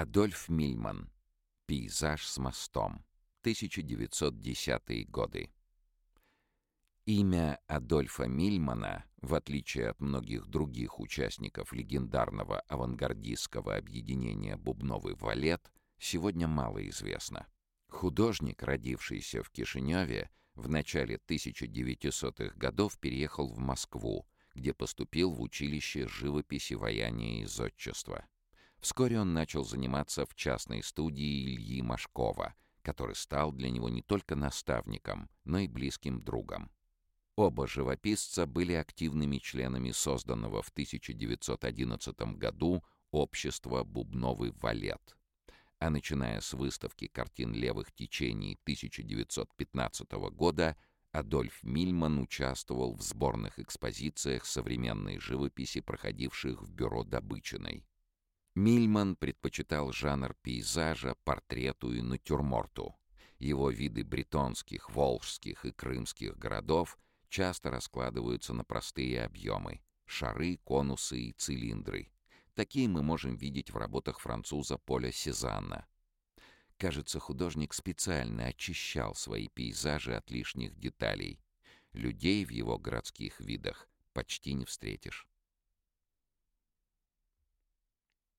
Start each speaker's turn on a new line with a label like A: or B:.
A: Адольф Мильман. Пейзаж с мостом. 1910 годы. Имя Адольфа Мильмана, в отличие от многих других участников легендарного авангардистского объединения «Бубновый валет», сегодня мало известно. Художник, родившийся в Кишиневе, в начале 1900-х годов переехал в Москву, где поступил в училище живописи, ваяния и зодчества. Вскоре он начал заниматься в частной студии Ильи Машкова, который стал для него не только наставником, но и близким другом. Оба живописца были активными членами созданного в 1911 году общества «Бубновый валет». А начиная с выставки картин левых течений 1915 года Адольф Мильман участвовал в сборных экспозициях современной живописи, проходивших в бюро Добычиной. Мильман предпочитал жанр пейзажа, портрету и натюрморту. Его виды бретонских, волжских и крымских городов часто раскладываются на простые объемы — шары, конусы и цилиндры. Такие мы можем видеть в работах француза Поля Сезанна. Кажется, художник специально очищал свои пейзажи от лишних деталей. Людей в его городских видах почти не встретишь.